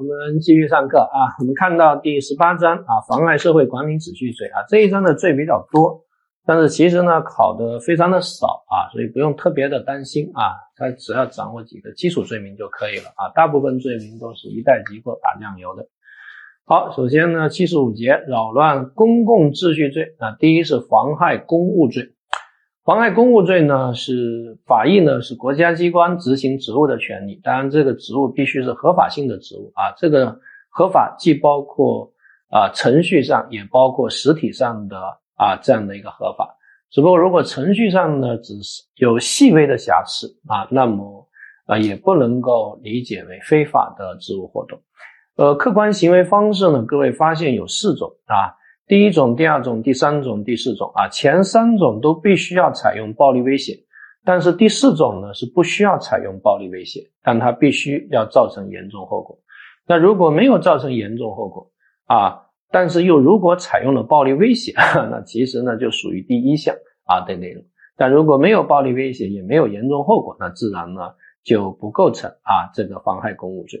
我们继续上课啊。我们看到第十八章啊，妨碍社会管理秩序罪啊，这一章的罪比较多，但是其实呢考的非常的少啊，所以不用特别的担心啊。他只要掌握几个基础罪名就可以了啊，大部分罪名都是一代即过打酱油的。好，首先呢，七十五节扰乱公共秩序罪啊，第一是妨害公务罪。妨碍公务罪呢，是法益呢，是国家机关执行职务的权利。当然，这个职务必须是合法性的职务啊。这个合法既包括啊程序上，也包括实体上的啊这样的一个合法。只不过，如果程序上呢只是有细微的瑕疵啊，那么啊也不能够理解为非法的职务活动。呃，客观行为方式呢，各位发现有四种啊。第一种、第二种、第三种、第四种啊，前三种都必须要采用暴力威胁，但是第四种呢是不需要采用暴力威胁，但它必须要造成严重后果。那如果没有造成严重后果啊，但是又如果采用了暴力威胁，那其实呢就属于第一项啊的内容。但如果没有暴力威胁，也没有严重后果，那自然呢。就不构成啊这个妨害公务罪，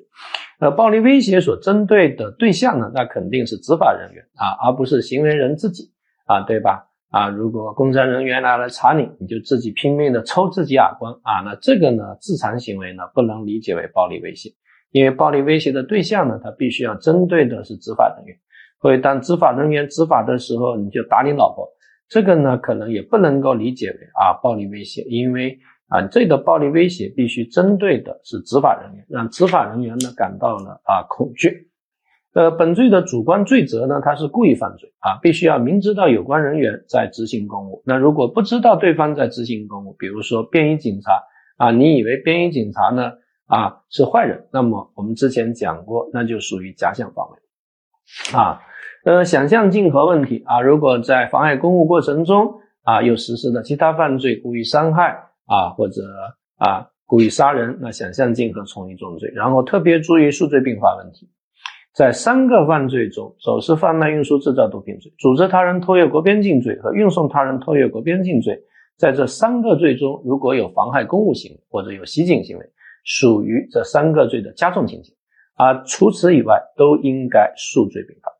呃，暴力威胁所针对的对象呢，那肯定是执法人员啊，而不是行为人自己啊，对吧？啊，如果公安人员来来查你，你就自己拼命的抽自己耳光啊，那这个呢，自残行为呢，不能理解为暴力威胁，因为暴力威胁的对象呢，他必须要针对的是执法人员，所以当执法人员执法的时候，你就打你老婆，这个呢，可能也不能够理解为啊暴力威胁，因为。啊，这个暴力威胁必须针对的是执法人员，让执法人员呢感到了啊恐惧。呃，本罪的主观罪责呢，它是故意犯罪啊，必须要明知道有关人员在执行公务。那如果不知道对方在执行公务，比如说便衣警察啊，你以为便衣警察呢啊是坏人，那么我们之前讲过，那就属于假想防卫啊。呃，想象竞合问题啊，如果在妨碍公务过程中啊又实施了其他犯罪，故意伤害。啊，或者啊，故意杀人，那想象竞合从一重罪。然后特别注意数罪并罚问题，在三个犯罪中，走私、贩卖、运输、制造毒品罪、组织他人偷越国边境罪和运送他人偷越国边境罪，在这三个罪中，如果有妨害公务行为或者有袭警行为，属于这三个罪的加重情节。啊，除此以外，都应该数罪并罚。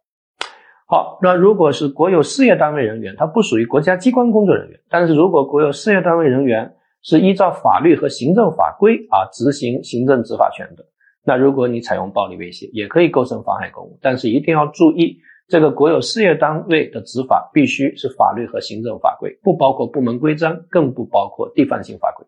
好，那如果是国有事业单位人员，他不属于国家机关工作人员，但是如果国有事业单位人员，是依照法律和行政法规啊执行行政执法权的。那如果你采用暴力威胁，也可以构成妨害公务，但是一定要注意，这个国有事业单位的执法必须是法律和行政法规，不包括部门规章，更不包括地方性法规。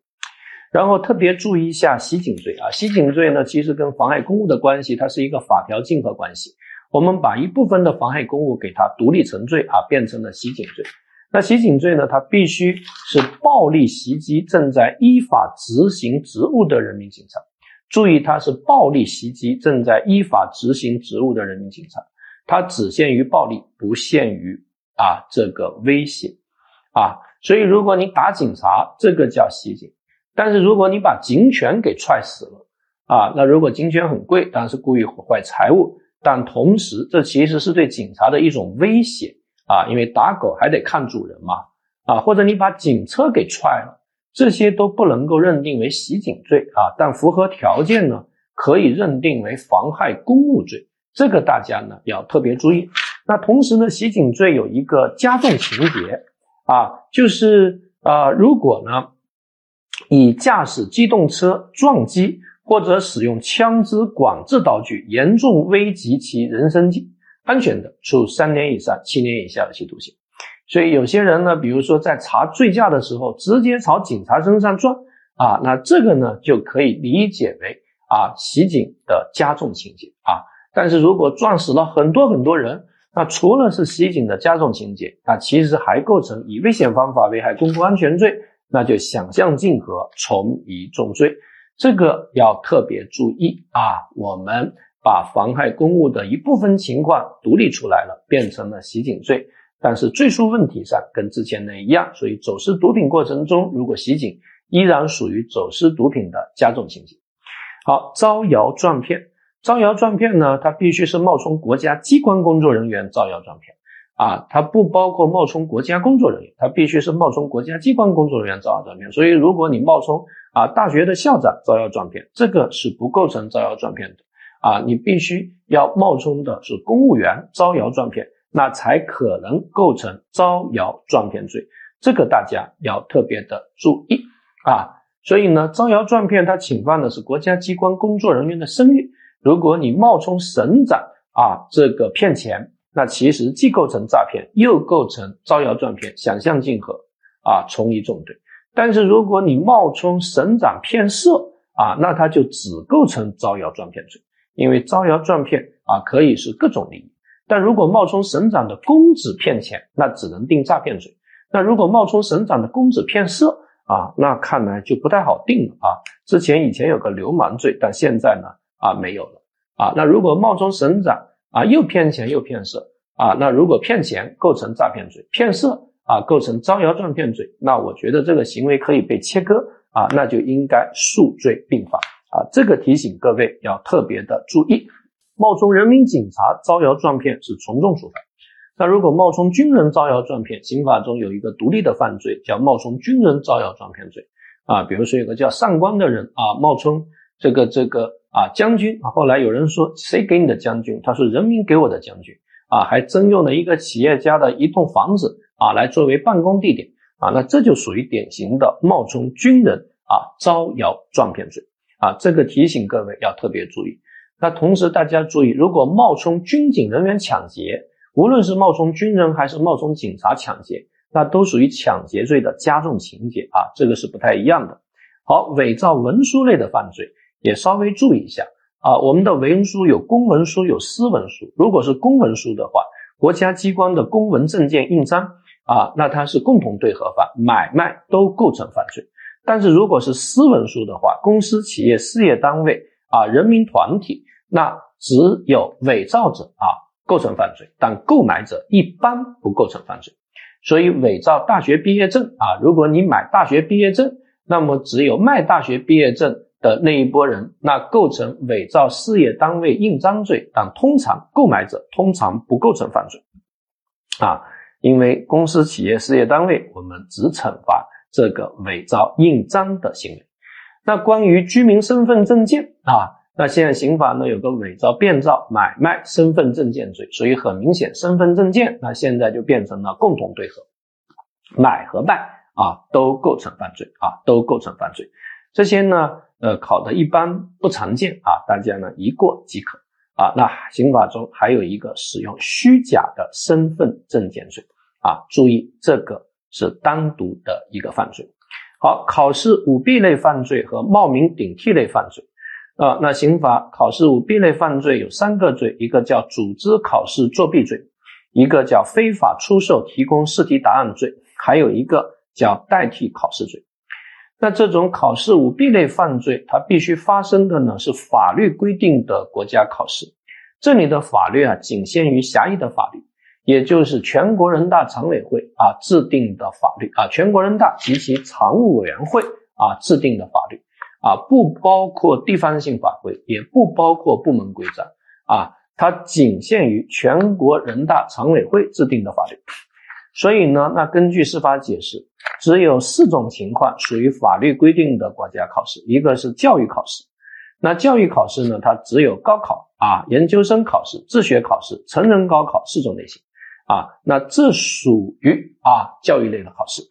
然后特别注意一下袭警罪啊，袭警罪呢其实跟妨害公务的关系，它是一个法条竞合关系。我们把一部分的妨害公务给它独立成罪啊，变成了袭警罪。那袭警罪呢？它必须是暴力袭击正在依法执行职务的人民警察。注意，它是暴力袭击正在依法执行职务的人民警察，它只限于暴力，不限于啊这个威胁啊。所以，如果你打警察，这个叫袭警；但是如果你把警犬给踹死了啊，那如果警犬很贵，当然是故意毁坏财物，但同时这其实是对警察的一种威胁。啊，因为打狗还得看主人嘛，啊，或者你把警车给踹了，这些都不能够认定为袭警罪啊，但符合条件呢，可以认定为妨害公务罪，这个大家呢要特别注意。那同时呢，袭警罪有一个加重情节啊，就是啊，如果呢以驾驶机动车撞击或者使用枪支管制刀具，严重危及其人身安全的，处三年以上七年以下的有期徒刑。所以有些人呢，比如说在查醉驾的时候，直接朝警察身上撞啊，那这个呢就可以理解为啊袭警的加重情节啊。但是如果撞死了很多很多人，那除了是袭警的加重情节，那其实还构成以危险方法危害公共安全罪，那就想象竞合从一重罪，这个要特别注意啊，我们。把妨害公务的一部分情况独立出来了，变成了袭警罪，但是罪数问题上跟之前的一样，所以走私毒品过程中如果袭警，依然属于走私毒品的加重情节。好，招摇撞骗，招摇撞骗呢，它必须是冒充国家机关工作人员招摇撞骗啊，它不包括冒充国家工作人员，它必须是冒充国家机关工作人员招摇撞骗。所以，如果你冒充啊大学的校长招摇撞骗，这个是不构成招摇撞骗的。啊，你必须要冒充的是公务员招摇撞骗，那才可能构成招摇撞骗罪。这个大家要特别的注意啊。所以呢，招摇撞骗它侵犯的是国家机关工作人员的声誉。如果你冒充省长啊，这个骗钱，那其实既构成诈骗，又构成招摇撞骗，想象竞合啊，从一重罪。但是如果你冒充省长骗色啊，那他就只构成招摇撞骗罪，因为招摇撞骗啊可以是各种利益。但如果冒充省长的公子骗钱，那只能定诈骗罪。那如果冒充省长的公子骗色，啊，那看来就不太好定了啊。之前以前有个流氓罪，但现在呢啊没有了啊。那如果冒充省长啊，又骗钱又骗色啊，那如果骗钱构成诈骗罪，骗色啊构成招摇撞骗罪，那我觉得这个行为可以被切割啊，那就应该数罪并罚啊。这个提醒各位要特别的注意，冒充人民警察招摇撞骗是从重处罚。那如果冒充军人招摇撞骗，刑法中有一个独立的犯罪，叫冒充军人招摇撞骗罪啊。比如说有个叫上官的人啊，冒充这个这个啊将军啊，后来有人说谁给你的将军？他说人民给我的将军啊，还征用了一个企业家的一栋房子啊来作为办公地点啊，那这就属于典型的冒充军人啊招摇撞骗罪啊。这个提醒各位要特别注意。那同时大家注意，如果冒充军警人员抢劫。无论是冒充军人还是冒充警察抢劫，那都属于抢劫罪的加重情节啊，这个是不太一样的。好，伪造文书类的犯罪也稍微注意一下啊。我们的文书有公文书有私文书，如果是公文书的话，国家机关的公文证件印章啊，那它是共同对合法买卖都构成犯罪。但是如果是私文书的话，公司、企业、事业单位啊、人民团体，那只有伪造者啊。构成犯罪，但购买者一般不构成犯罪。所以伪造大学毕业证啊，如果你买大学毕业证，那么只有卖大学毕业证的那一波人，那构成伪造事业单位印章罪。但通常购买者通常不构成犯罪啊，因为公司、企业、事业单位，我们只惩罚这个伪造印章的行为。那关于居民身份证件啊。那现在刑法呢有个伪造、变造、买卖身份证件罪，所以很明显，身份证件那现在就变成了共同对合，买和卖啊都构成犯罪啊都构成犯罪。这些呢呃考的一般不常见啊，大家呢一过即可啊。那刑法中还有一个使用虚假的身份证件罪啊，注意这个是单独的一个犯罪。好，考试舞弊类犯罪和冒名顶替类犯罪。啊，那刑法考试舞弊类犯罪有三个罪，一个叫组织考试作弊罪，一个叫非法出售提供试题答案罪，还有一个叫代替考试罪。那这种考试舞弊类犯罪，它必须发生的呢是法律规定的国家考试。这里的法律啊，仅限于狭义的法律，也就是全国人大常委会啊制定的法律啊，全国人大及其常务委员会啊制定的法律。啊，不包括地方性法规，也不包括部门规章啊，它仅限于全国人大常委会制定的法律。所以呢，那根据司法解释，只有四种情况属于法律规定的国家考试，一个是教育考试。那教育考试呢，它只有高考啊、研究生考试、自学考试、成人高考四种类型啊。那这属于啊教育类的考试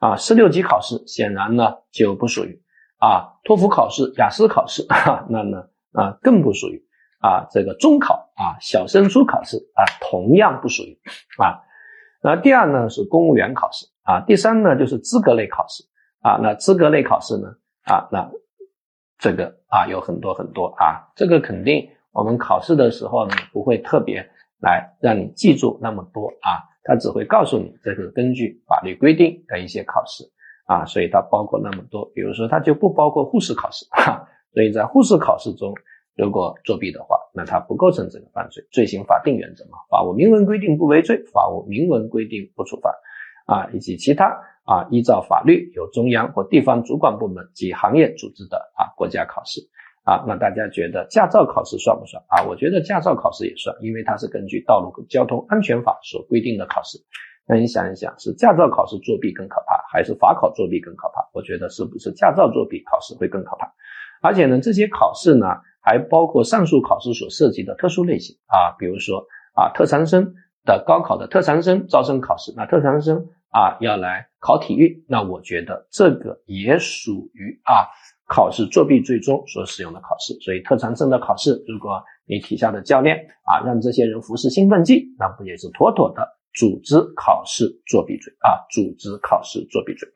啊，四六级考试显然呢就不属于。啊，托福考试、雅思考试，那呢啊更不属于啊这个中考啊小升初考试啊同样不属于啊。那第二呢是公务员考试啊，第三呢就是资格类考试啊。那资格类考试呢啊那这个啊有很多很多啊，这个肯定我们考试的时候呢不会特别来让你记住那么多啊，他只会告诉你这是根据法律规定的一些考试。啊，所以它包括那么多，比如说它就不包括护士考试，哈，所以在护士考试中，如果作弊的话，那它不构成这个犯罪。罪行法定原则嘛，法务明文规定不为罪，法务明文规定不处罚，啊，以及其他啊，依照法律由中央或地方主管部门及行业组织的啊国家考试，啊，那大家觉得驾照考试算不算啊？我觉得驾照考试也算，因为它是根据道路交通安全法所规定的考试。那你想一想，是驾照考试作弊更可怕，还是法考作弊更可怕？我觉得是不是驾照作弊考试会更可怕？而且呢，这些考试呢，还包括上述考试所涉及的特殊类型啊，比如说啊，特长生的高考的特长生招生考试，那特长生啊要来考体育，那我觉得这个也属于啊考试作弊罪中所使用的考试，所以特长生的考试，如果你体校的教练啊让这些人服食兴奋剂，那不也是妥妥的组织考试作弊罪啊？组织考试作弊罪。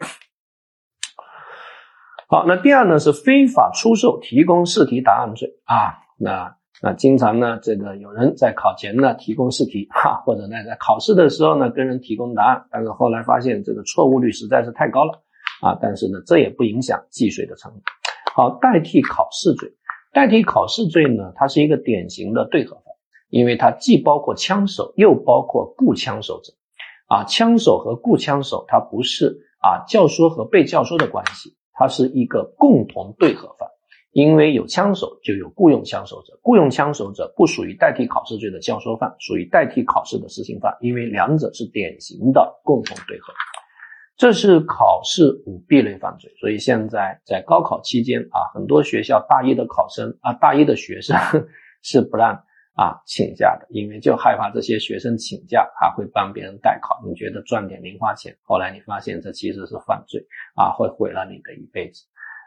好，那第二呢是非法出售提供试题答案罪啊。那那经常呢，这个有人在考前呢提供试题 哈，或者呢在考试的时候呢跟人提供答案，但是后来发现这个错误率实在是太高了啊。但是呢，这也不影响计税的成本。好，代替考试罪，代替考试罪呢，它是一个典型的对合法，因为它既包括枪手，又包括雇枪手者啊。枪手和雇枪手，它不是啊教唆和被教唆的关系。它是一个共同对合犯，因为有枪手就有雇佣枪手者，雇佣枪手者不属于代替考试罪的教唆犯，属于代替考试的实行犯，因为两者是典型的共同对合。这是考试舞弊类犯罪，所以现在在高考期间啊，很多学校大一的考生啊，大一的学生 是不让。啊，请假的，因为就害怕这些学生请假啊，会帮别人代考，你觉得赚点零花钱，后来你发现这其实是犯罪啊，会毁了你的一辈子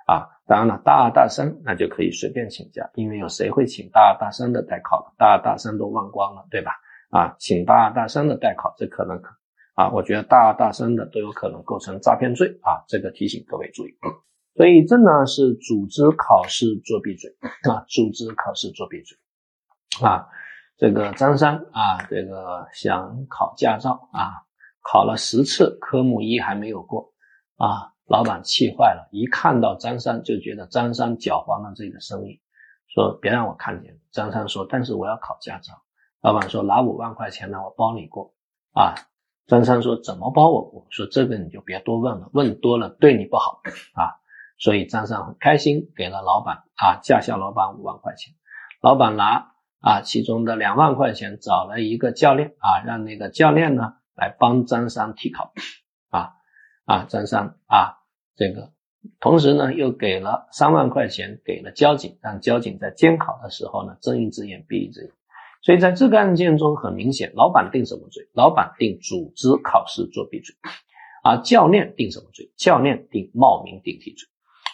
啊。当然了，大二大三那就可以随便请假，因为有谁会请大二大三的代考？大二大三都忘光了，对吧？啊，请大二大三的代考，这可能可啊，我觉得大二大三的都有可能构成诈骗罪啊，这个提醒各位注意。所以这呢是组织考试作弊罪啊，组织考试作弊罪。啊，这个张三啊，这个想考驾照啊，考了十次，科目一还没有过啊，老板气坏了，一看到张三就觉得张三搅黄了这个生意，说别让我看见。张三说，但是我要考驾照。老板说拿五万块钱呢，我包你过啊。张三说怎么包我过？说这个你就别多问了，问多了对你不好啊。所以张三很开心，给了老板啊驾校老板五万块钱，老板拿。啊，其中的两万块钱找了一个教练啊，让那个教练呢来帮张三替考啊啊，张三啊，这个同时呢又给了三万块钱给了交警，让交警在监考的时候呢睁一只眼闭一只眼。所以在这个案件中，很明显，老板定什么罪？老板定组织考试作弊罪啊。教练定什么罪？教练定冒名顶替罪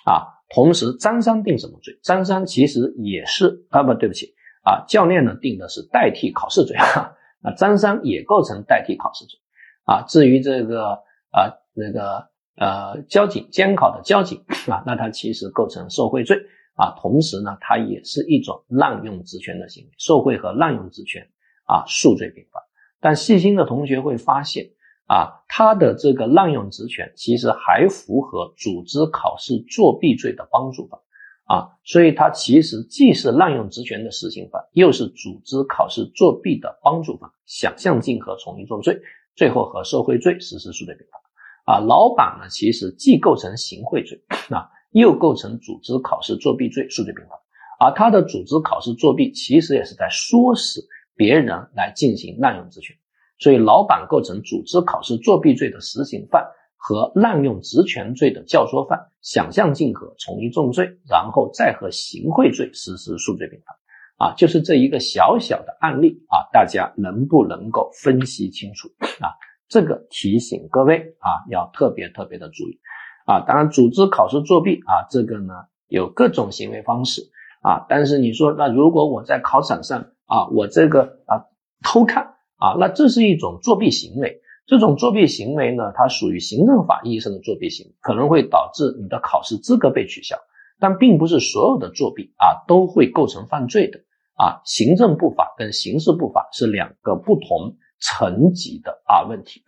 啊。同时，张三定什么罪？张三其实也是啊，不对不起。啊，教练呢定的是代替考试罪啊，那张三也构成代替考试罪啊。至于这个啊那个呃交警监考的交警啊，那他其实构成受贿罪啊。同时呢，它也是一种滥用职权的行为，受贿和滥用职权啊，数罪并罚。但细心的同学会发现啊，他的这个滥用职权其实还符合组织考试作弊罪的帮助法。啊，所以它其实既是滥用职权的实行犯，又是组织考试作弊的帮助犯，想象竞合，从一重罪，最后和受贿罪实施数罪并罚。啊，老板呢，其实既构成行贿罪，啊，又构成组织考试作弊罪，数罪并罚。而他的组织考试作弊，其实也是在唆使别人来进行滥用职权，所以老板构成组织考试作弊罪的实行犯。和滥用职权罪的教唆犯想象竞合，从一重罪，然后再和行贿罪实施数罪并罚，啊，就是这一个小小的案例啊，大家能不能够分析清楚啊？这个提醒各位啊，要特别特别的注意啊。当然，组织考试作弊啊，这个呢有各种行为方式啊，但是你说那如果我在考场上啊，我这个啊偷看啊，那这是一种作弊行为。这种作弊行为呢，它属于行政法意义上的作弊行为，可能会导致你的考试资格被取消，但并不是所有的作弊啊都会构成犯罪的啊。行政不法跟刑事不法是两个不同层级的啊问题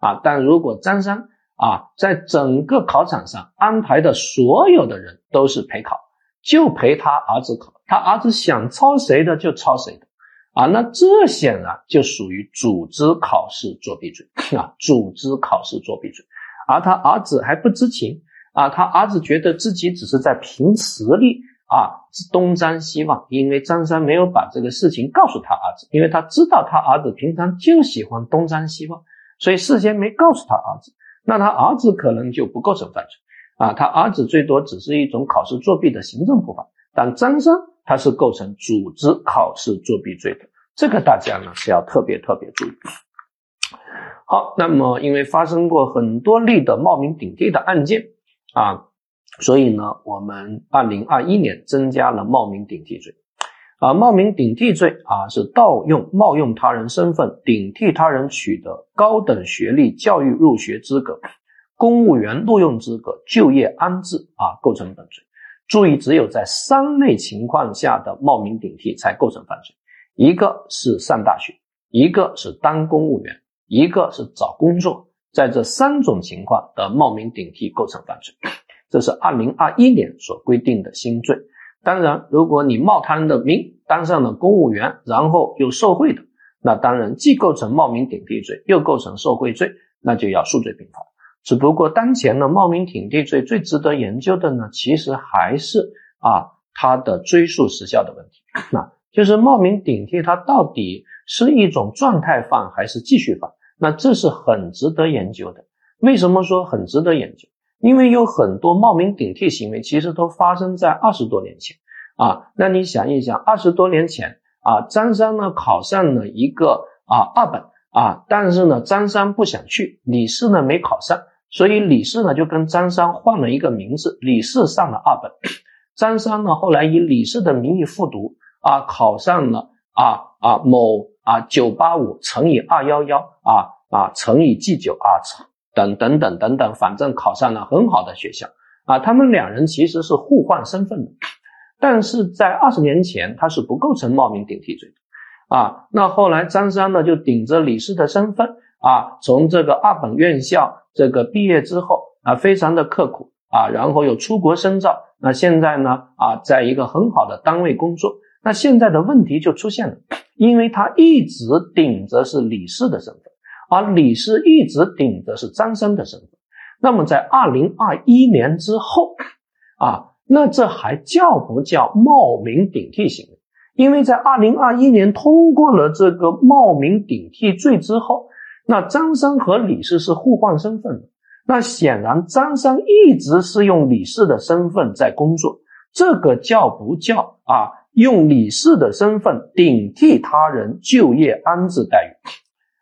啊。但如果张三啊在整个考场上安排的所有的人都是陪考，就陪他儿子考，他儿子想抄谁的就抄谁的。啊，那这显然就属于组织考试作弊罪 啊，组织考试作弊罪，而他儿子还不知情啊，他儿子觉得自己只是在凭实力啊东张西望，因为张三没有把这个事情告诉他儿子，因为他知道他儿子平常就喜欢东张西望，所以事先没告诉他儿子，那他儿子可能就不构成犯罪啊，他儿子最多只是一种考试作弊的行政不法，但张三。他是构成组织考试作弊罪的。这个大家呢是要特别特别注意。好，那么因为发生过很多例的冒名顶替的案件啊，所以呢，我们二零二一年增加了冒名顶替罪。啊，冒名顶替罪啊，是盗用、冒用他人身份，顶替他人取得高等学历教育入学资格、公务员录用资格、就业安置啊，构成本罪。注意，只有在三类情况下的冒名顶替才构成犯罪：一个是上大学，一个是当公务员，一个是找工作。在这三种情况的冒名顶替构成犯罪，这是二零二一年所规定的新罪。当然，如果你冒他人的名当上了公务员，然后又受贿的，那当然既构成冒名顶替罪，又构成受贿罪，那就要数罪并罚。只不过当前的冒名顶替罪最值得研究的呢，其实还是啊它的追诉时效的问题。那就是冒名顶替它到底是一种状态犯还是继续犯？那这是很值得研究的。为什么说很值得研究？因为有很多冒名顶替行为，其实都发生在二十多年前啊。那你想一想，二十多年前啊，张三呢考上了一个啊二本啊，但是呢张三不想去，李四呢没考上，所以李四呢就跟张三换了一个名字，李四上了二本，张三呢后来以李四的名义复读啊，考上了啊啊某啊九八五乘以二幺幺啊啊乘以 G 九啊。等等等等等，反正考上了很好的学校啊。他们两人其实是互换身份的，但是在二十年前他是不构成冒名顶替罪的啊。那后来张三呢就顶着李四的身份啊，从这个二本院校这个毕业之后啊，非常的刻苦啊，然后又出国深造。那现在呢啊，在一个很好的单位工作。那现在的问题就出现了，因为他一直顶着是李四的身份。而李四一直顶的是张三的身份，那么在二零二一年之后，啊，那这还叫不叫冒名顶替行为？因为在二零二一年通过了这个冒名顶替罪之后，那张三和李四是互换身份的，那显然张三一直是用李四的身份在工作，这个叫不叫啊？用李四的身份顶替他人就业安置待遇？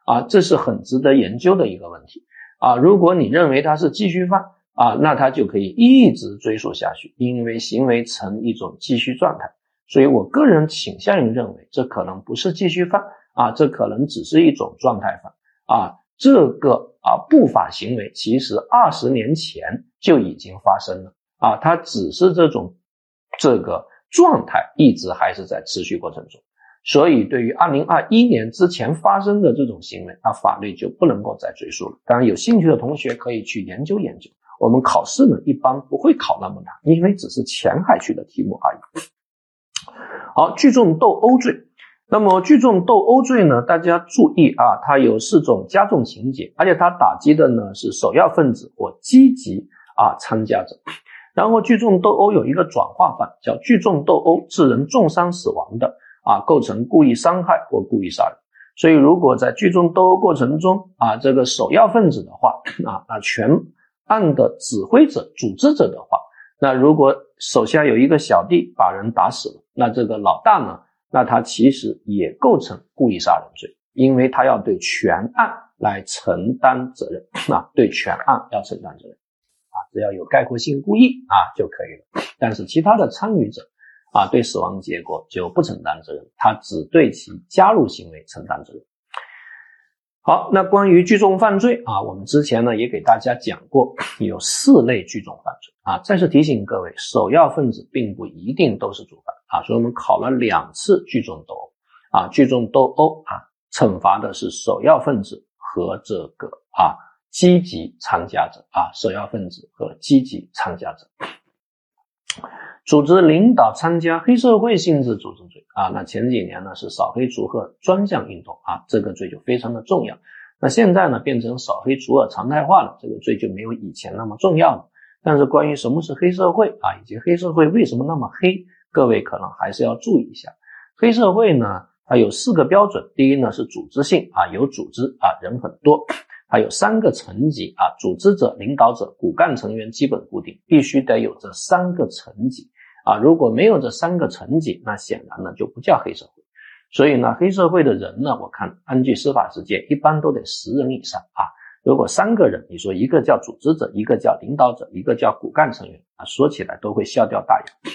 啊，这是很值得研究的一个问题啊！如果你认为他是继续犯啊，那他就可以一直追溯下去，因为行为呈一种继续状态。所以我个人倾向于认为，这可能不是继续犯啊，这可能只是一种状态犯啊。这个啊不法行为其实二十年前就已经发生了啊，它只是这种这个状态一直还是在持续过程中。所以，对于二零二一年之前发生的这种行为，那法律就不能够再追溯了。当然，有兴趣的同学可以去研究研究。我们考试呢，一般不会考那么难，因为只是前海区的题目而已。好，聚众斗殴罪。那么，聚众斗殴罪呢，大家注意啊，它有四种加重情节，而且它打击的呢是首要分子或积极啊参加者。然后，聚众斗殴有一个转化犯，叫聚众斗殴致人重伤死亡的。啊，构成故意伤害或故意杀人，所以如果在聚众斗殴过程中啊，这个首要分子的话啊，那全案的指挥者、组织者的话，那如果手下有一个小弟把人打死了，那这个老大呢，那他其实也构成故意杀人罪，因为他要对全案来承担责任。啊，对全案要承担责任。啊，只要有概括性故意啊就可以了，但是其他的参与者。啊，对死亡结果就不承担责任，他只对其加入行为承担责任。好，那关于聚众犯罪啊，我们之前呢也给大家讲过，有四类聚众犯罪啊。再次提醒各位，首要分子并不一定都是主犯啊，所以我们考了两次聚众斗殴啊，聚众斗殴啊，惩罚的是首要分子和这个啊积极参加者啊，首要分子和积极参加者。组织领导参加黑社会性质组织罪啊，那前几年呢是扫黑除恶专项运动啊，这个罪就非常的重要。那现在呢变成扫黑除恶常态化了，这个罪就没有以前那么重要了。但是关于什么是黑社会啊，以及黑社会为什么那么黑，各位可能还是要注意一下。黑社会呢，它有四个标准，第一呢是组织性啊，有组织啊，人很多。它有三个层级啊，组织者、领导者、骨干成员基本固定，必须得有这三个层级。啊，如果没有这三个层级，那显然呢就不叫黑社会。所以呢，黑社会的人呢，我看根据司法实践，一般都得十人以上啊。如果三个人，你说一个叫组织者，一个叫领导者，一个叫骨干成员啊，说起来都会笑掉大牙。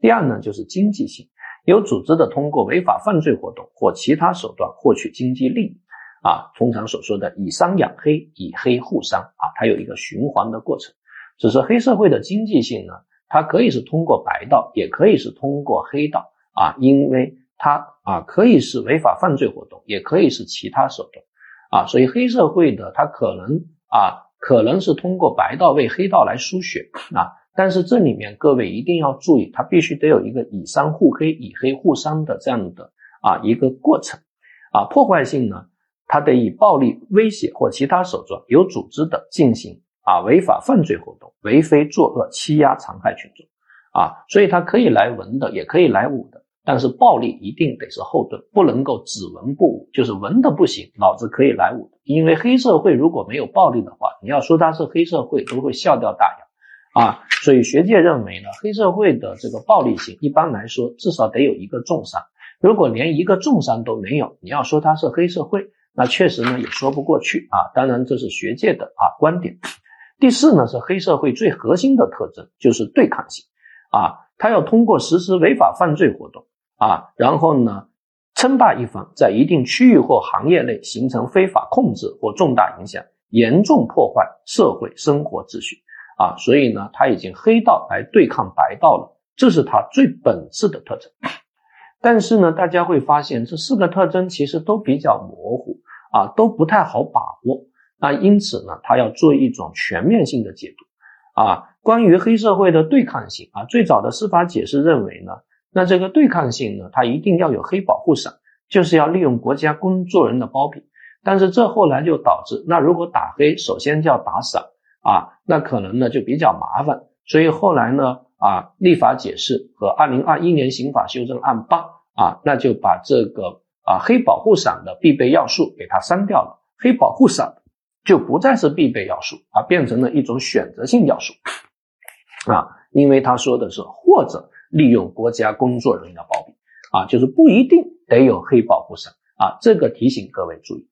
第二呢，就是经济性，有组织的通过违法犯罪活动或其他手段获取经济利益啊，通常所说的以商养黑，以黑护商啊，它有一个循环的过程。只是黑社会的经济性呢，它可以是通过白道，也可以是通过黑道啊，因为它啊可以是违法犯罪活动，也可以是其他手段啊，所以黑社会的它可能啊可能是通过白道为黑道来输血啊。但是这里面各位一定要注意，它必须得有一个以商护黑、以黑护商的这样的啊一个过程啊。破坏性呢，它得以暴力、威胁或其他手段有组织的进行啊违法犯罪活动，为非作恶、欺压、残害群众啊。所以他可以来文的，也可以来武的，但是暴力一定得是后盾，不能够只文不武，就是文的不行，老子可以来武的。因为黑社会如果没有暴力的话，你要说他是黑社会，都会笑掉大牙。啊，所以学界认为呢，黑社会的这个暴力性一般来说至少得有一个重伤，如果连一个重伤都没有，你要说他是黑社会，那确实呢也说不过去啊。当然这是学界的啊观点。第四呢是黑社会最核心的特征就是对抗性啊，它要通过实施违法犯罪活动啊，然后呢称霸一方，在一定区域或行业内形成非法控制或重大影响，严重破坏社会生活秩序。啊，所以呢，他已经黑道来对抗白道了，这是他最本质的特征。但是呢，大家会发现这四个特征其实都比较模糊啊，都不太好把握。那因此呢，他要做一种全面性的解读啊。关于黑社会的对抗性啊，最早的司法解释认为呢，那这个对抗性呢，它一定要有黑保护伞，就是要利用国家工作人的包庇。但是这后来就导致，那如果打黑，首先就要打伞。啊，那可能呢就比较麻烦，所以后来呢啊，立法解释和二零二一年刑法修正案八啊，那就把这个啊黑保护伞的必备要素给它删掉了，黑保护伞就不再是必备要素啊，变成了一种选择性要素啊，因为他说的是或者利用国家工作人员的包庇啊，就是不一定得有黑保护伞啊，这个提醒各位注意。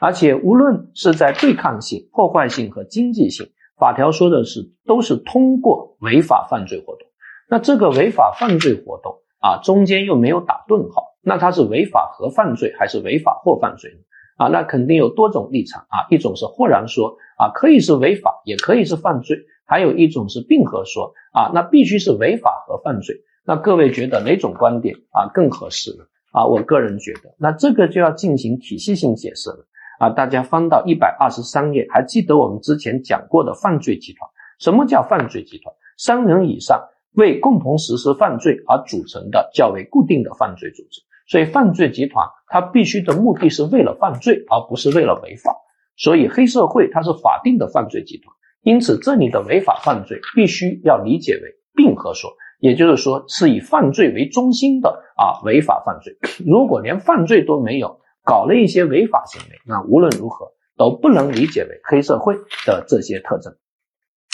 而且无论是在对抗性、破坏性和经济性，法条说的是都是通过违法犯罪活动。那这个违法犯罪活动啊，中间又没有打顿号，那它是违法和犯罪还是违法或犯罪呢？啊，那肯定有多种立场啊，一种是豁然说啊，可以是违法，也可以是犯罪；还有一种是并合说啊，那必须是违法和犯罪。那各位觉得哪种观点啊更合适呢？啊，我个人觉得，那这个就要进行体系性解释了。啊，大家翻到一百二十三页，还记得我们之前讲过的犯罪集团？什么叫犯罪集团？三人以上为共同实施犯罪而组成的较为固定的犯罪组织。所以，犯罪集团它必须的目的是为了犯罪，而不是为了违法。所以，黑社会它是法定的犯罪集团。因此，这里的违法犯罪必须要理解为并合说，也就是说是以犯罪为中心的啊违法犯罪。如果连犯罪都没有，搞了一些违法行为，那无论如何都不能理解为黑社会的这些特征。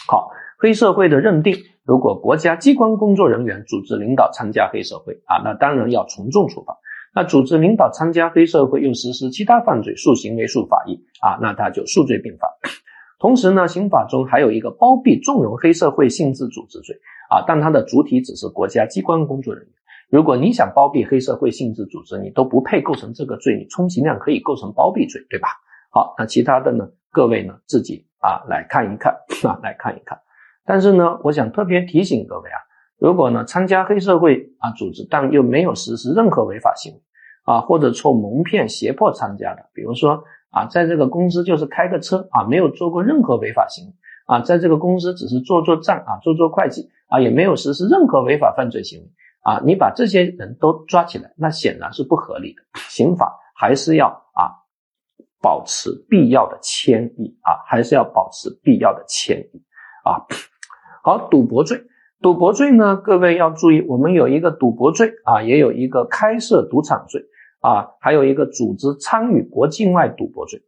好，黑社会的认定，如果国家机关工作人员组织领导参加黑社会啊，那当然要从重处罚。那组织领导参加黑社会又实施其他犯罪，数行为数法益啊，那他就数罪并罚。同时呢，刑法中还有一个包庇纵容黑社会性质组织罪啊，但它的主体只是国家机关工作人员。如果你想包庇黑社会性质组织，你都不配构成这个罪，你充其量可以构成包庇罪，对吧？好，那其他的呢？各位呢自己啊来看一看啊来看一看。但是呢，我想特别提醒各位啊，如果呢参加黑社会啊组织，但又没有实施任何违法行为啊，或者受蒙骗胁迫参加的，比如说啊，在这个公司就是开个车啊，没有做过任何违法行为啊，在这个公司只是做做账啊，做做会计啊，也没有实施任何违法犯罪行为。啊，你把这些人都抓起来，那显然是不合理的。刑法还是要啊保持必要的谦抑啊，还是要保持必要的谦抑啊。好，赌博罪，赌博罪呢，各位要注意，我们有一个赌博罪啊，也有一个开设赌场罪啊，还有一个组织参与国境外赌博罪。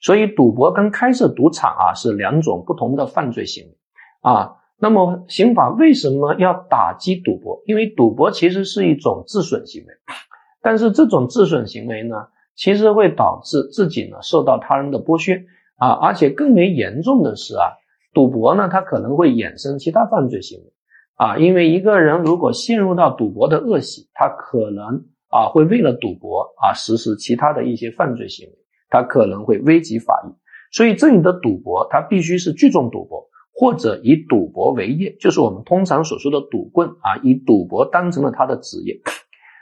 所以，赌博跟开设赌场啊是两种不同的犯罪行为啊。那么刑法为什么要打击赌博？因为赌博其实是一种自损行为，但是这种自损行为呢，其实会导致自己呢受到他人的剥削啊，而且更为严重的是啊，赌博呢它可能会衍生其他犯罪行为啊，因为一个人如果陷入到赌博的恶习，他可能啊会为了赌博啊实施其他的一些犯罪行为，他可能会危及法益，所以这里的赌博它必须是聚众赌博。或者以赌博为业，就是我们通常所说的赌棍啊，以赌博当成了他的职业。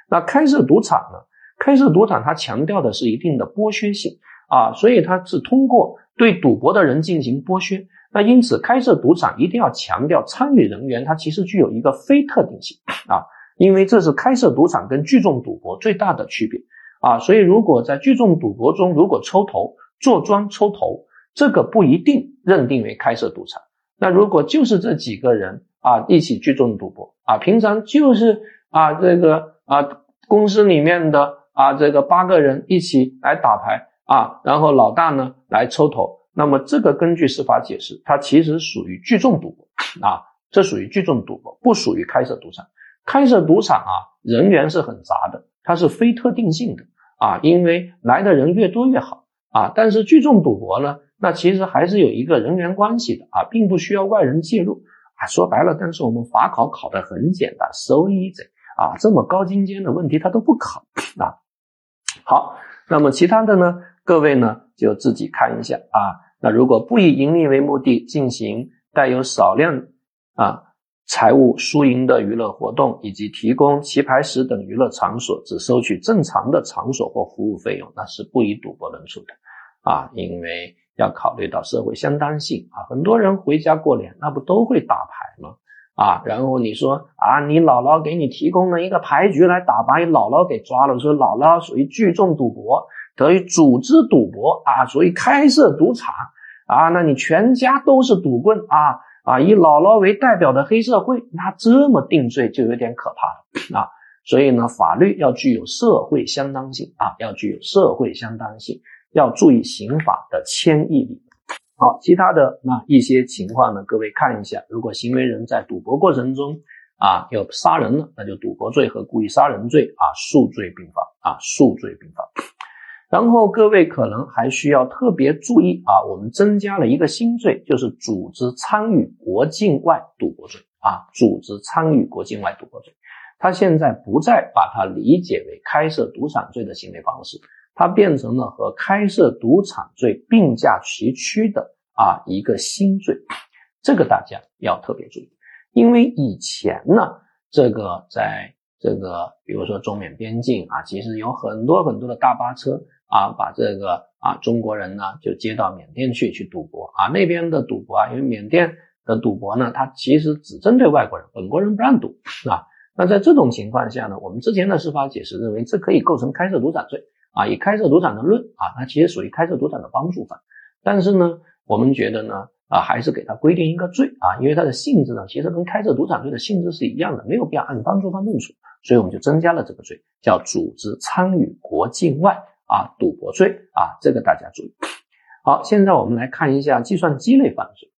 那开设赌场呢？开设赌场，它强调的是一定的剥削性啊，所以它是通过对赌博的人进行剥削。那因此，开设赌场一定要强调参与人员，它其实具有一个非特定性啊，因为这是开设赌场跟聚众赌博最大的区别啊。所以，如果在聚众赌博中，如果抽头坐庄抽头，这个不一定认定为开设赌场。那如果就是这几个人啊一起聚众赌博啊，平常就是啊这个啊公司里面的啊这个八个人一起来打牌啊，然后老大呢来抽头，那么这个根据司法解释，它其实属于聚众赌博啊，这属于聚众赌博，不属于开设赌场。开设赌场啊，人员是很杂的，它是非特定性的啊，因为来的人越多越好啊，但是聚众赌博呢？那其实还是有一个人员关系的啊，并不需要外人介入啊。说白了，但是我们法考考的很简单，so easy 啊，这么高精尖的问题他都不考啊。好，那么其他的呢，各位呢就自己看一下啊。那如果不以盈利为目的进行带有少量啊财务输赢的娱乐活动，以及提供棋牌室等娱乐场所，只收取正常的场所或服务费用，那是不以赌博论处的啊，因为。要考虑到社会相当性啊，很多人回家过年，那不都会打牌吗？啊，然后你说啊，你姥姥给你提供了一个牌局来打，把你姥姥给抓了，说姥姥属于聚众赌博，等于组织赌博啊，所以开设赌场啊，那你全家都是赌棍啊啊，以姥姥为代表的黑社会，那这么定罪就有点可怕了啊，所以呢，法律要具有社会相当性啊，要具有社会相当性。要注意刑法的迁移力。好，其他的那一些情况呢？各位看一下，如果行为人在赌博过程中啊有杀人了，那就赌博罪和故意杀人罪啊数罪并罚啊数罪并罚。然后各位可能还需要特别注意啊，我们增加了一个新罪，就是组织参与国境外赌博罪啊，组织参与国境外赌博罪。他现在不再把它理解为开设赌场罪的行为方式。它变成了和开设赌场罪并驾齐驱的啊一个新罪，这个大家要特别注意，因为以前呢，这个在这个比如说中缅边境啊，其实有很多很多的大巴车啊，把这个啊中国人呢就接到缅甸去去赌博啊，那边的赌博啊，因为缅甸的赌博呢，它其实只针对外国人，本国人不让赌啊。那在这种情况下呢，我们之前的司法解释认为这可以构成开设赌场罪。啊，以开设赌场的论啊，它其实属于开设赌场的帮助犯，但是呢，我们觉得呢，啊，还是给它规定一个罪啊，因为它的性质呢，其实跟开设赌场罪的性质是一样的，没有必要按帮助犯论处，所以我们就增加了这个罪，叫组织参与国境外啊赌博罪啊，这个大家注意。好，现在我们来看一下计算机类犯罪，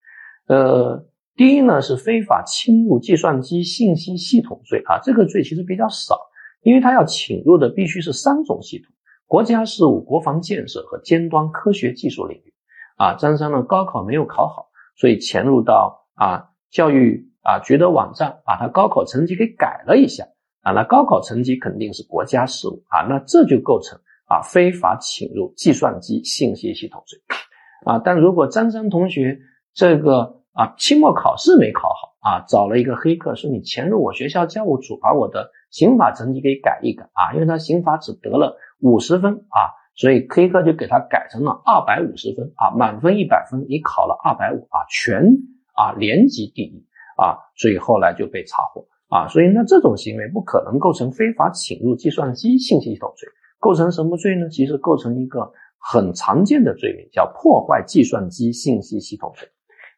呃，第一呢是非法侵入计算机信息系统罪啊，这个罪其实比较少，因为它要侵入的必须是三种系统。国家事务、国防建设和尖端科学技术领域，啊，张三呢高考没有考好，所以潜入到啊教育啊局的网站，把他高考成绩给改了一下，啊，那高考成绩肯定是国家事务啊，那这就构成啊非法侵入计算机信息系统罪，啊，但如果张三同学这个啊期末考试没考好啊，找了一个黑客说你潜入我学校教务处，把我的刑法成绩给改一改啊，因为他刑法只得了。五十分啊，所以黑客就给他改成了二百五十分啊，满分一百分，你考了二百五啊，全啊年级第一啊，所以后来就被查获啊，所以那这种行为不可能构成非法侵入计算机信息系统罪，构成什么罪呢？其实构成一个很常见的罪名，叫破坏计算机信息系统罪。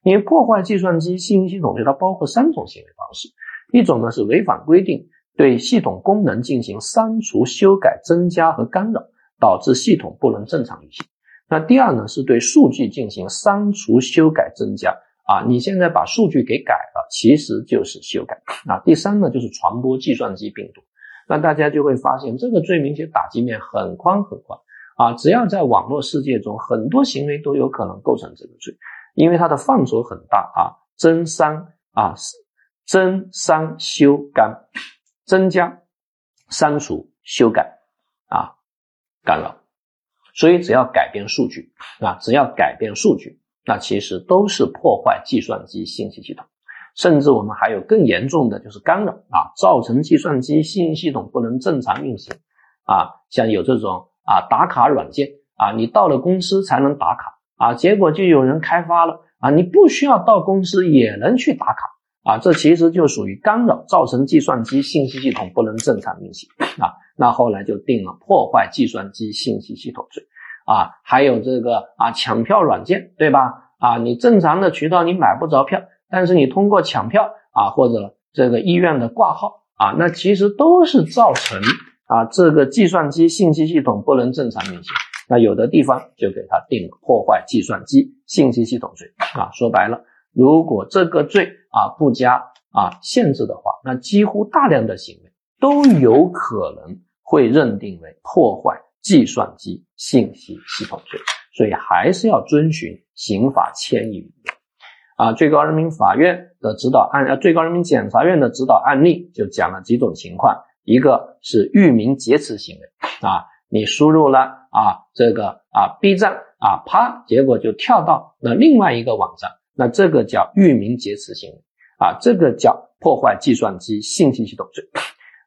因为破坏计算机信息系统罪，它包括三种行为方式，一种呢是违反规定。对系统功能进行删除、修改、增加和干扰，导致系统不能正常运行。那第二呢，是对数据进行删除、修改、增加啊，你现在把数据给改了，其实就是修改啊。第三呢，就是传播计算机病毒。那大家就会发现，这个罪名其实打击面很宽很宽啊，只要在网络世界中，很多行为都有可能构成这个罪，因为它的范畴很大啊，增删啊，增删修改，增加、删除、修改啊，干扰。所以只要改变数据啊，只要改变数据。那其实都是破坏计算机信息系统，甚至我们还有更严重的就是干扰啊，造成计算机信息系统不能正常运行啊。像有这种啊打卡软件啊，你到了公司才能打卡啊，结果就有人开发了啊，你不需要到公司也能去打卡啊，这其实就属于干扰，造成计算机信息系统不能正常运行啊。那后来就定了破坏计算机信息系统罪。啊，还有这个啊，抢票软件，对吧？啊，你正常的渠道你买不着票，但是你通过抢票啊，或者这个医院的挂号啊，那其实都是造成啊这个计算机信息系统不能正常运行。那有的地方就给他定破坏计算机信息系统罪啊。说白了，如果这个罪啊不加啊限制的话，那几乎大量的行为都有可能会认定为破坏。计算机信息系统罪，所以还是要遵循刑法迁移啊。最高人民法院的指导案，呃，最高人民检察院的指导案例就讲了几种情况，一个是域名劫持行为啊，你输入了啊这个啊 B 站啊，啪，结果就跳到了另外一个网站，那这个叫域名劫持行为啊，这个叫破坏计算机信息系统罪。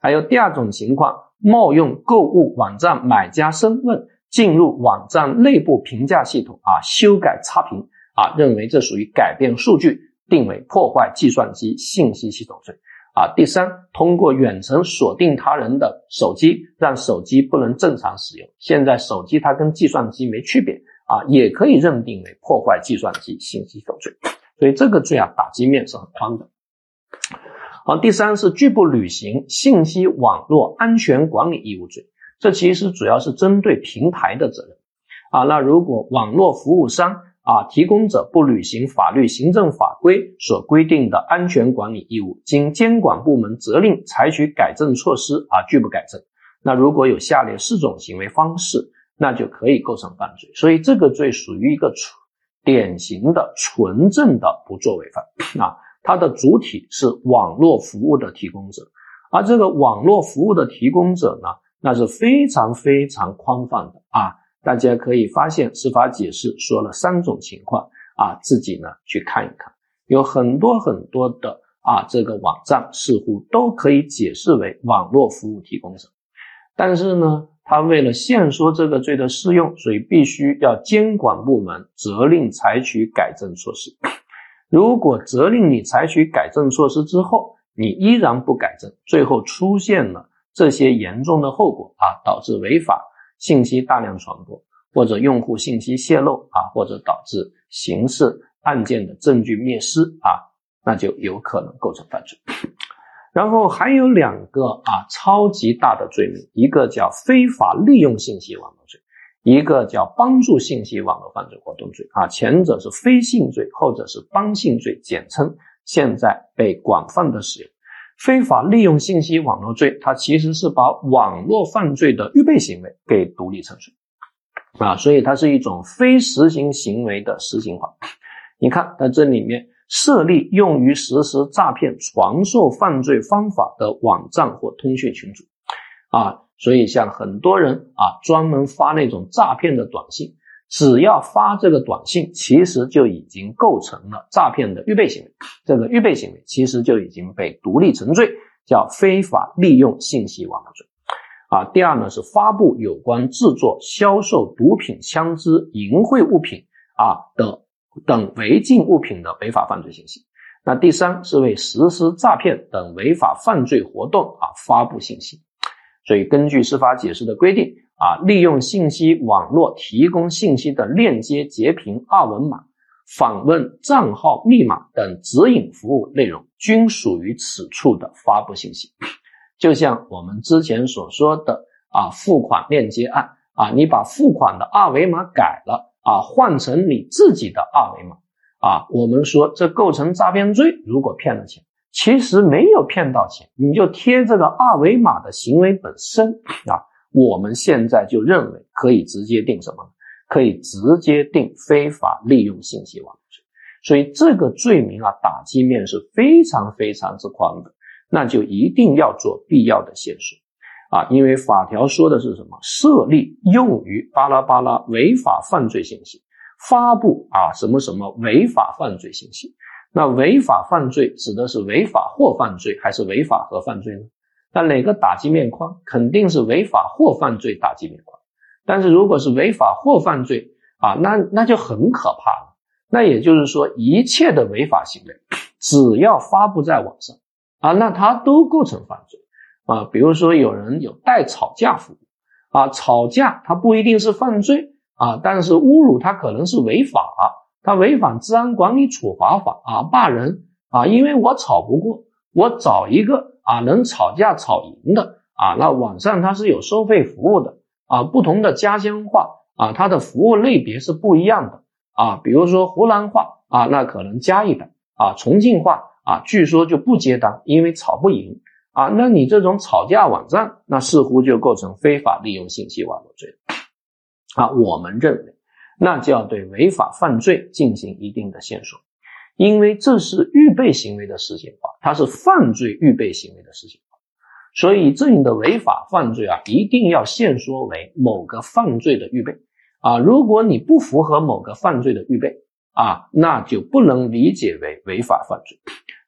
还有第二种情况。冒用购物网站买家身份进入网站内部评价系统啊，修改差评啊，认为这属于改变数据，定为破坏计算机信息系统罪啊。第三，通过远程锁定他人的手机，让手机不能正常使用。现在手机它跟计算机没区别啊，也可以认定为破坏计算机信息系统罪。所以这个罪啊，打击面是很宽的。好，第三是拒不履行信息网络安全管理义务罪，这其实主要是针对平台的责任啊。那如果网络服务商啊提供者不履行法律、行政法规所规定的安全管理义务，经监管部门责令采取改正措施啊拒不改正，那如果有下列四种行为方式，那就可以构成犯罪。所以这个罪属于一个纯典型的纯正的不作为犯啊。它的主体是网络服务的提供者，而这个网络服务的提供者呢，那是非常非常宽泛的啊！大家可以发现，司法解释说了三种情况啊，自己呢去看一看，有很多很多的啊，这个网站似乎都可以解释为网络服务提供者，但是呢，他为了限缩这个罪的适用，所以必须要监管部门责令采取改正措施。如果责令你采取改正措施之后，你依然不改正，最后出现了这些严重的后果啊，导致违法信息大量传播，或者用户信息泄露啊，或者导致刑事案件的证据灭失啊，那就有可能构成犯罪。然后还有两个啊超级大的罪名，一个叫非法利用信息网络罪。一个叫帮助信息网络犯罪活动罪啊，前者是非信罪，后者是帮信罪，简称现在被广泛的使用。非法利用信息网络罪，它其实是把网络犯罪的预备行为给独立成罪啊，所以它是一种非实行行为的实行化。你看，在这里面设立用于实施诈骗、传授犯罪方法的网站或通讯群组啊。所以，像很多人啊，专门发那种诈骗的短信，只要发这个短信，其实就已经构成了诈骗的预备行为。这个预备行为其实就已经被独立成罪，叫非法利用信息网络罪。啊，第二呢是发布有关制作、销售毒品、枪支、淫秽物品啊的等违禁物品的违法犯罪信息。那第三是为实施诈骗等违法犯罪活动啊发布信息。所以，根据司法解释的规定啊，利用信息网络提供信息的链接、截屏、二维码、访问账号、密码等指引服务内容，均属于此处的发布信息。就像我们之前所说的啊，付款链接案啊，你把付款的二维码改了啊，换成你自己的二维码啊，我们说这构成诈骗罪。如果骗了钱，其实没有骗到钱，你就贴这个二维码的行为本身啊，我们现在就认为可以直接定什么？可以直接定非法利用信息网络罪。所以这个罪名啊，打击面是非常非常之宽的，那就一定要做必要的限缩啊，因为法条说的是什么？设立用于巴拉巴拉违法犯罪信息。发布啊什么什么违法犯罪信息，那违法犯罪指的是违法或犯罪还是违法和犯罪呢？那哪个打击面宽？肯定是违法或犯罪打击面宽。但是如果是违法或犯罪啊，那那就很可怕了。那也就是说，一切的违法行为只要发布在网上啊，那它都构成犯罪啊。比如说有人有代吵架服务啊，吵架它不一定是犯罪。啊，但是侮辱他可能是违法，他违反治安管理处罚法啊，骂人啊，因为我吵不过，我找一个啊能吵架吵赢的啊，那网上它是有收费服务的啊，不同的家乡话啊，它的服务类别是不一样的啊，比如说湖南话啊，那可能加一等啊，重庆话啊，据说就不接单，因为吵不赢啊，那你这种吵架网站，那似乎就构成非法利用信息网络罪。啊，我们认为，那就要对违法犯罪进行一定的线索，因为这是预备行为的实行化，它是犯罪预备行为的实行化，所以这里的违法犯罪啊，一定要限缩为某个犯罪的预备啊。如果你不符合某个犯罪的预备啊，那就不能理解为违法犯罪。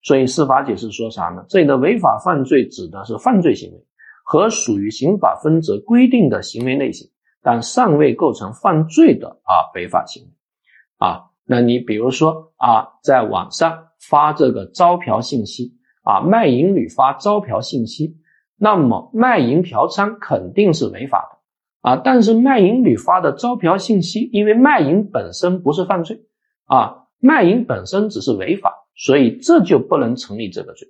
所以司法解释说啥呢？这里的违法犯罪指的是犯罪行为和属于刑法分则规定的行为类型。但尚未构成犯罪的啊违法行为啊，那你比如说啊，在网上发这个招嫖信息啊，卖淫女发招嫖信息，那么卖淫嫖娼肯定是违法的啊。但是卖淫女发的招嫖信息，因为卖淫本身不是犯罪啊，卖淫本身只是违法，所以这就不能成立这个罪。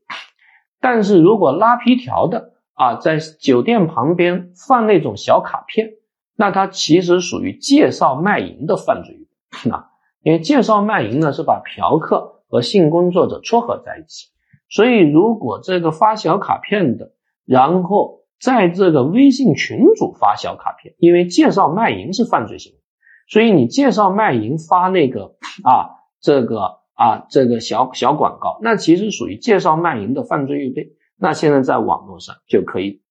但是如果拉皮条的啊，在酒店旁边放那种小卡片。那他其实属于介绍卖淫的犯罪啊，因为介绍卖淫呢是把嫖客和性工作者撮合在一起，所以如果这个发小卡片的，然后在这个微信群主发小卡片，因为介绍卖淫是犯罪行为，所以你介绍卖淫发那个啊这个啊这个小小广告，那其实属于介绍卖淫的犯罪预备，那现在在网络上就可以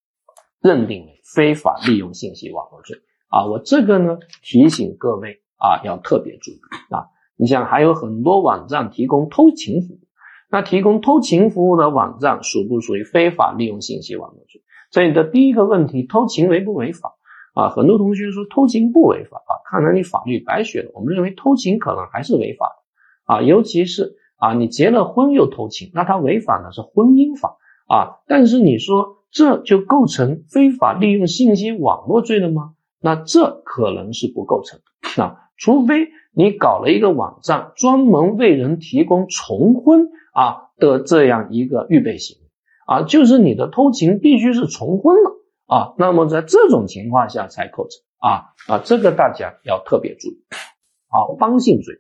认定为非法利用信息网络罪。啊，我这个呢提醒各位啊，要特别注意啊。你像还有很多网站提供偷情服务，那提供偷情服务的网站属不属于非法利用信息网络罪？这里的第一个问题，偷情违不违法？啊，很多同学说偷情不违法啊，看来你法律白学了。我们认为偷情可能还是违法的啊，尤其是啊你结了婚又偷情，那他违反的是婚姻法啊。但是你说这就构成非法利用信息网络罪了吗？那这可能是不构成的啊，除非你搞了一个网站，专门为人提供重婚啊的这样一个预备行为啊，就是你的偷情必须是重婚了啊，那么在这种情况下才构成啊啊，这个大家要特别注意。好，帮信罪，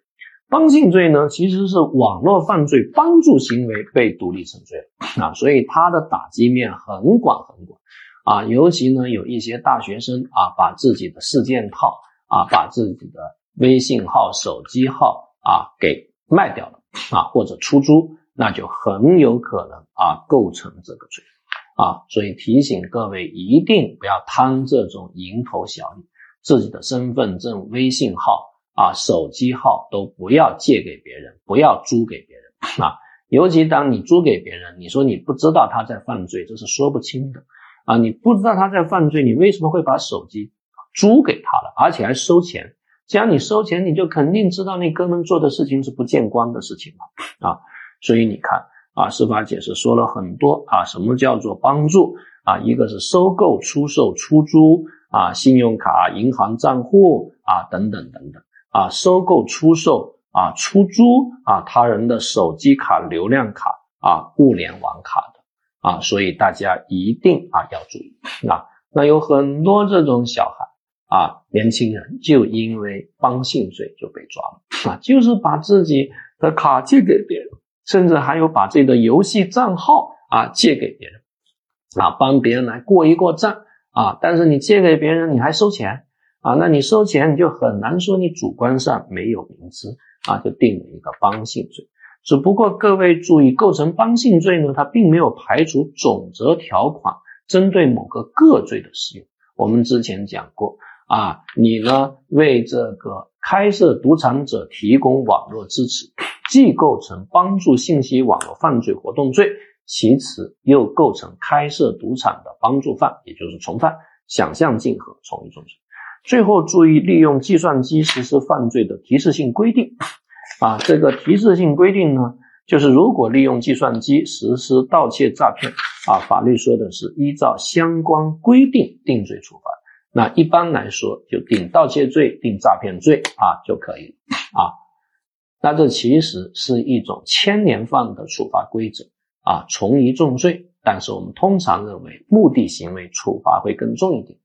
帮信罪呢其实是网络犯罪帮助行为被独立成罪了啊，所以它的打击面很广很广。啊，尤其呢，有一些大学生啊，把自己的四件套啊，把自己的微信号、手机号啊给卖掉了啊，或者出租，那就很有可能啊构成这个罪啊。所以提醒各位，一定不要贪这种蝇头小利，自己的身份证、微信号啊、手机号都不要借给别人，不要租给别人啊。尤其当你租给别人，你说你不知道他在犯罪，这是说不清的。啊，你不知道他在犯罪，你为什么会把手机租给他了，而且还收钱？既然你收钱，你就肯定知道那哥们做的事情是不见光的事情嘛？啊，所以你看啊，司法解释说了很多啊，什么叫做帮助啊？一个是收购、出售、出租啊，信用卡、银行账户啊，等等等等啊，收购、出售啊，出租啊，他人的手机卡、流量卡啊，物联网卡的。啊，所以大家一定啊要注意啊。那有很多这种小孩啊，年轻人就因为帮信罪就被抓了啊，就是把自己的卡借给别人，甚至还有把自己的游戏账号啊借给别人，啊帮别人来过一过账啊。但是你借给别人，你还收钱啊？那你收钱，你就很难说你主观上没有明知啊，就定了一个帮信罪。只不过各位注意，构成帮信罪呢，它并没有排除总则条款针对某个个罪的适用。我们之前讲过啊，你呢为这个开设赌场者提供网络支持，既构成帮助信息网络犯罪活动罪，其次又构成开设赌场的帮助犯，也就是从犯，想象竞合，从一重罪。最后注意，利用计算机实施犯罪的提示性规定。啊，这个提示性规定呢，就是如果利用计算机实施盗窃诈骗，啊，法律说的是依照相关规定定罪处罚。那一般来说就定盗窃罪、定诈骗罪啊就可以啊。那这其实是一种牵连犯的处罚规则啊，从一重罪。但是我们通常认为目的行为处罚会更重一点。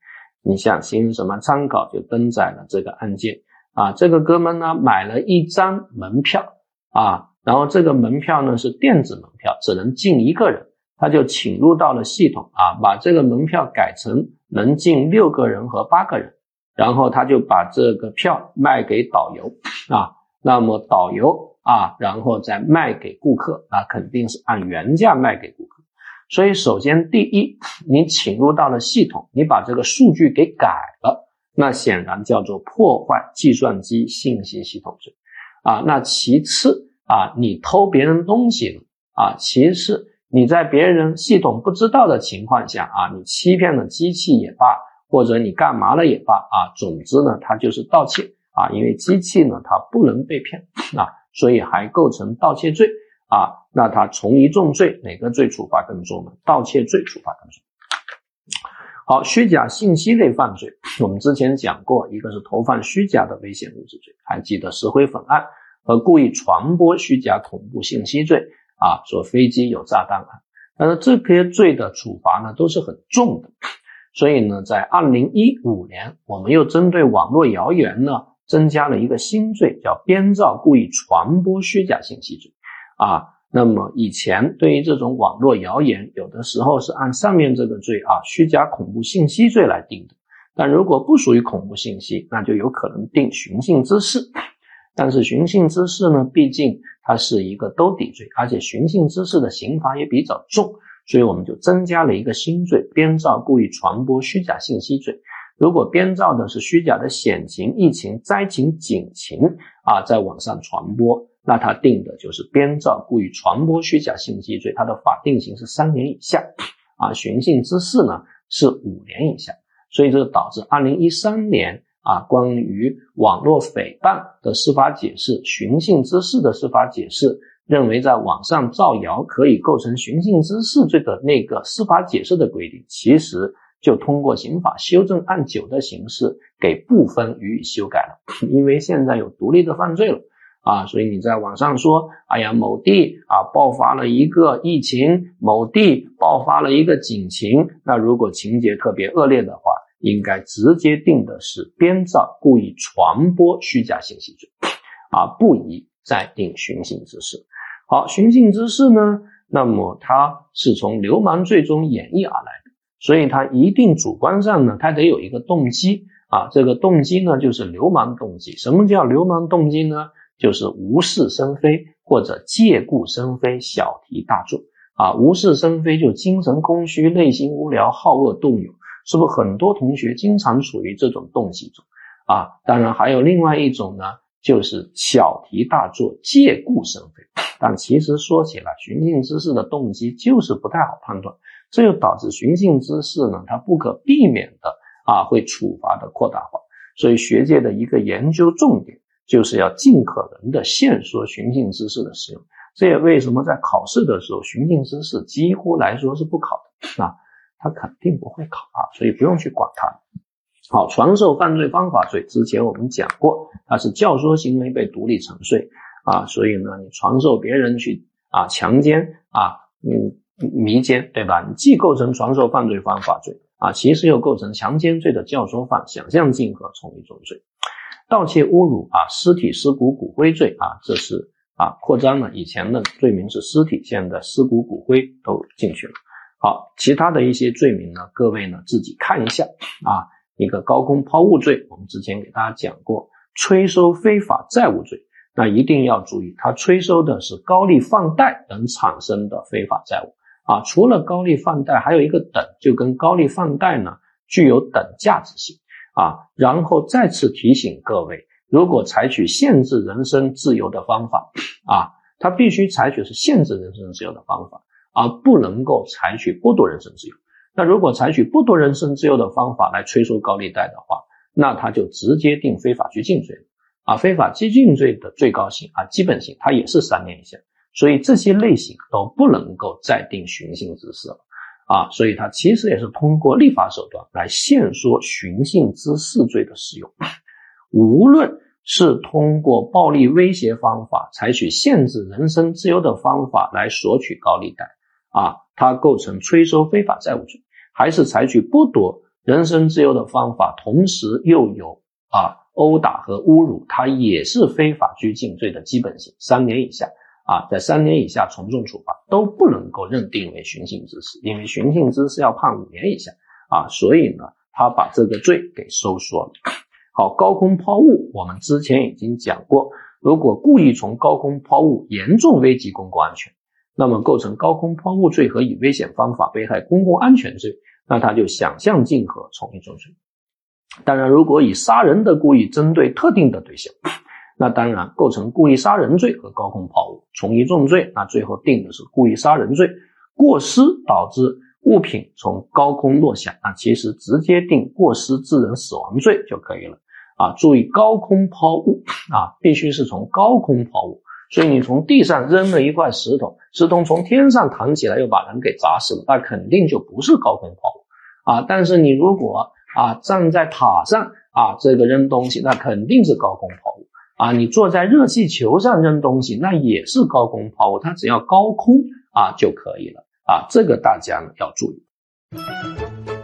你像《新什么参考》就登载了这个案件。啊，这个哥们呢买了一张门票啊，然后这个门票呢是电子门票，只能进一个人，他就请入到了系统啊，把这个门票改成能进六个人和八个人，然后他就把这个票卖给导游啊，那么导游啊，然后再卖给顾客啊，肯定是按原价卖给顾客。所以首先第一，你请入到了系统，你把这个数据给改了。那显然叫做破坏计算机信息系统罪，啊，那其次啊，你偷别人东西了啊，其次你在别人系统不知道的情况下啊，你欺骗了机器也罢，或者你干嘛了也罢啊，总之呢，它就是盗窃啊，因为机器呢它不能被骗啊，所以还构成盗窃罪啊，那它从一重罪，哪个罪处罚更重呢？盗窃罪处罚更重。好，虚假信息类犯罪，我们之前讲过，一个是投放虚假的危险物质罪，还记得石灰粉案和故意传播虚假恐怖信息罪啊，说飞机有炸弹啊，但是这些罪的处罚呢都是很重的，所以呢，在二零一五年，我们又针对网络谣言呢增加了一个新罪，叫编造故意传播虚假信息罪啊。那么以前对于这种网络谣言，有的时候是按上面这个罪啊，虚假恐怖信息罪来定的。但如果不属于恐怖信息，那就有可能定寻衅滋事。但是寻衅滋事呢，毕竟它是一个兜底罪，而且寻衅滋事的刑罚也比较重，所以我们就增加了一个新罪：编造故意传播虚假信息罪。如果编造的是虚假的险情、疫情、灾情、警情啊，在网上传播。那他定的就是编造故意传播虚假信息罪，它的法定刑是三年以下，啊，寻衅滋事呢是五年以下，所以这导致二零一三年啊关于网络诽谤的司法解释，寻衅滋事的司法解释，认为在网上造谣可以构成寻衅滋事罪的那个司法解释的规定，其实就通过刑法修正案九的形式给部分予以修改了，因为现在有独立的犯罪了。啊，所以你在网上说，哎呀，某地啊爆发了一个疫情，某地爆发了一个警情，那如果情节特别恶劣的话，应该直接定的是编造故意传播虚假信息罪，啊，不宜再定寻衅滋事。好，寻衅滋事呢，那么它是从流氓罪中演绎而来的，所以它一定主观上呢，它得有一个动机啊，这个动机呢就是流氓动机。什么叫流氓动机呢？就是无事生非或者借故生非，小题大做啊！无事生非就精神空虚、内心无聊、好恶动勇，是不是很多同学经常处于这种动机中啊？当然还有另外一种呢，就是小题大做、借故生非。但其实说起来，寻衅滋事的动机就是不太好判断，这就导致寻衅滋事呢，它不可避免的啊会处罚的扩大化。所以学界的一个研究重点。就是要尽可能的限缩寻衅滋事的使用，这也为什么在考试的时候，寻衅滋事几乎来说是不考的啊，他肯定不会考啊，所以不用去管它。好，传授犯罪方法罪，之前我们讲过，它是教唆行为被独立成罪啊，所以呢，你传授别人去啊强奸啊，嗯迷奸，对吧？你既构成传授犯罪方法罪啊，其实又构成强奸罪的教唆犯，想象竞合从一重罪。盗窃、侮辱啊，尸体、尸骨、骨灰罪啊，这是啊，扩张了，以前的罪名是尸体，现在尸骨骨灰都进去了。好，其他的一些罪名呢，各位呢自己看一下啊。一个高空抛物罪，我们之前给大家讲过，催收非法债务罪，那一定要注意，它催收的是高利放贷等产生的非法债务啊。除了高利放贷，还有一个等，就跟高利放贷呢具有等价值性啊。然后再次提醒各位。如果采取限制人身自由的方法啊，他必须采取是限制人身自由的方法，而不能够采取剥夺人身自由。那如果采取剥夺人身自由的方法来催收高利贷的话，那他就直接定非法拘禁罪啊。非法拘禁罪的最高刑啊，基本刑它也是三年以下，所以这些类型都不能够再定寻衅滋事了啊。所以它其实也是通过立法手段来限缩寻衅滋事罪的适用，无论。是通过暴力威胁方法，采取限制人身自由的方法来索取高利贷啊，它构成催收非法债务罪；还是采取剥夺人身自由的方法，同时又有啊殴打和侮辱，它也是非法拘禁罪的基本刑，三年以下啊，在三年以下从重处罚都不能够认定为寻衅滋事，因为寻衅滋事要判五年以下啊，所以呢，他把这个罪给收缩了。好，高空抛物，我们之前已经讲过，如果故意从高空抛物，严重危及公共安全，那么构成高空抛物罪和以危险方法危害公共安全罪，那他就想象竞合，从一重罪。当然，如果以杀人的故意针对特定的对象，那当然构成故意杀人罪和高空抛物，从一重罪。那最后定的是故意杀人罪，过失导致。物品从高空落下，那其实直接定过失致人死亡罪就可以了啊！注意高空抛物啊，必须是从高空抛物，所以你从地上扔了一块石头，石头从天上弹起来又把人给砸死了，那肯定就不是高空抛物啊！但是你如果啊站在塔上啊这个扔东西，那肯定是高空抛物啊！你坐在热气球上扔东西，那也是高空抛物，它只要高空啊就可以了。啊，这个大家要注意。